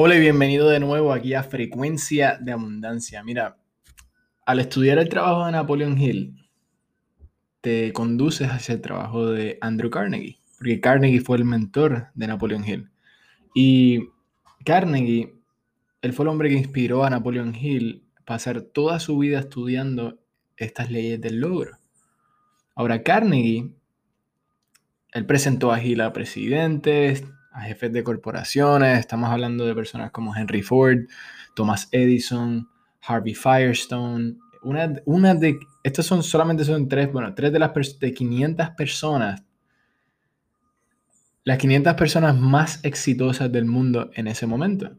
Hola y bienvenido de nuevo aquí a Frecuencia de Abundancia. Mira, al estudiar el trabajo de Napoleon Hill, te conduces hacia el trabajo de Andrew Carnegie, porque Carnegie fue el mentor de Napoleon Hill. Y Carnegie, él fue el hombre que inspiró a Napoleon Hill a pasar toda su vida estudiando estas leyes del logro. Ahora, Carnegie, él presentó a Hill a presidentes, jefes de corporaciones, estamos hablando de personas como Henry Ford, Thomas Edison, Harvey Firestone, una, una de, estos son solamente son tres, bueno, tres de las de 500 personas, las 500 personas más exitosas del mundo en ese momento.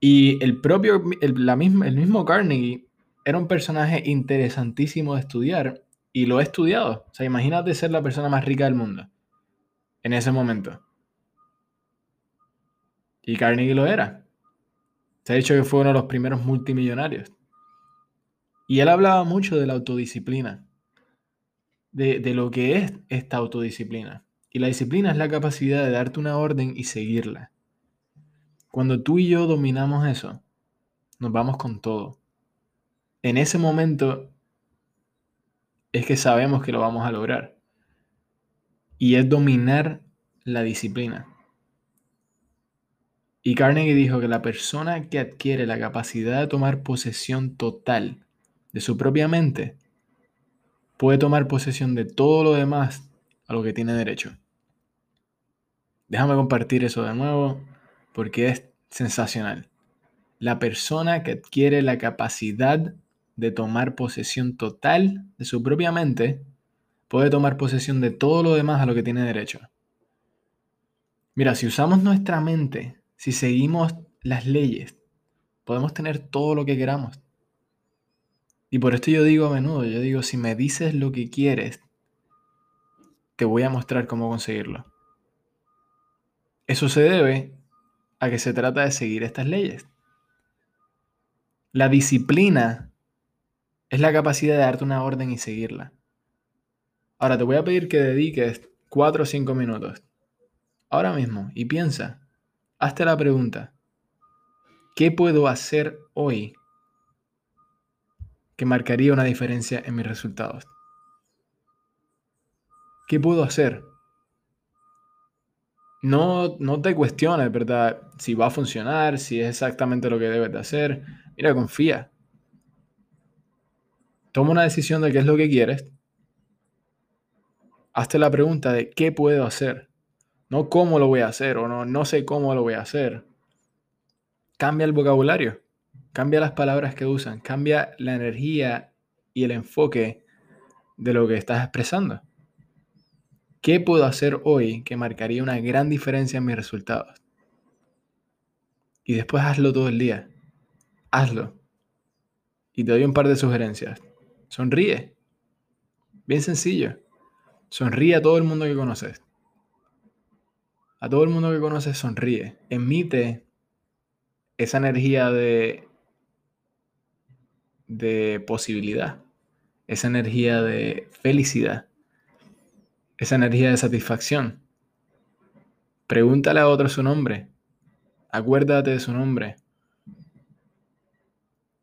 Y el propio, la misma, el mismo Carnegie era un personaje interesantísimo de estudiar y lo he estudiado. O sea, imagínate ser la persona más rica del mundo en ese momento. Y Carnegie lo era. Se ha dicho que fue uno de los primeros multimillonarios. Y él hablaba mucho de la autodisciplina, de, de, lo que es esta autodisciplina. Y la disciplina es la capacidad de darte una orden y seguirla. Cuando tú y yo dominamos eso, nos vamos con todo. En ese momento es que sabemos que lo vamos a lograr. Y es dominar la disciplina. Y Carnegie dijo que la persona que adquiere la capacidad de tomar posesión total de su propia mente puede tomar posesión de todo lo demás a lo que tiene derecho. Déjame compartir eso de nuevo porque es sensacional. La persona que adquiere la capacidad de tomar posesión total de su propia mente puede tomar posesión de todo lo demás a lo que tiene derecho. Mira, si usamos nuestra mente si seguimos las leyes, podemos tener todo lo que queramos. Y por esto yo digo a menudo, yo digo, si me dices lo que quieres, te voy a mostrar cómo conseguirlo. Eso se debe a que se trata de seguir estas leyes. La disciplina es la capacidad de darte una orden y seguirla. Ahora te voy a pedir que dediques 4 o 5 minutos, ahora mismo, y piensa, Hazte la pregunta, ¿qué puedo hacer hoy que marcaría una diferencia en mis resultados? ¿Qué puedo hacer? No, no te cuestiones, ¿verdad? Si va a funcionar, si es exactamente lo que debes de hacer. Mira, confía. Toma una decisión de qué es lo que quieres. Hazte la pregunta de qué puedo hacer. No cómo lo voy a hacer o no, no sé cómo lo voy a hacer. Cambia el vocabulario, cambia las palabras que usan, cambia la energía y el enfoque de lo que estás expresando. ¿Qué puedo hacer hoy que marcaría una gran diferencia en mis resultados? Y después hazlo todo el día. Hazlo. Y te doy un par de sugerencias. Sonríe. Bien sencillo. Sonríe a todo el mundo que conoces. A todo el mundo que conoces sonríe. Emite esa energía de, de posibilidad, esa energía de felicidad, esa energía de satisfacción. Pregúntale a otro su nombre. Acuérdate de su nombre.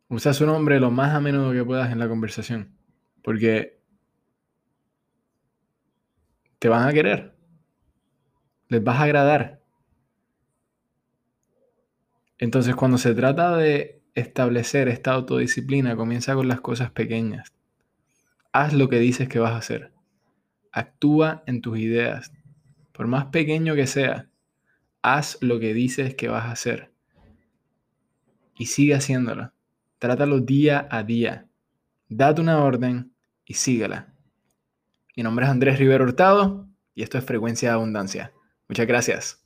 Usa su nombre lo más a menudo que puedas en la conversación. Porque te van a querer les vas a agradar. Entonces, cuando se trata de establecer esta autodisciplina, comienza con las cosas pequeñas. Haz lo que dices que vas a hacer. Actúa en tus ideas. Por más pequeño que sea, haz lo que dices que vas a hacer. Y sigue haciéndolo. Trátalo día a día. Date una orden y síguela. Mi nombre es Andrés Rivero Hurtado y esto es Frecuencia de Abundancia. Muchas gracias.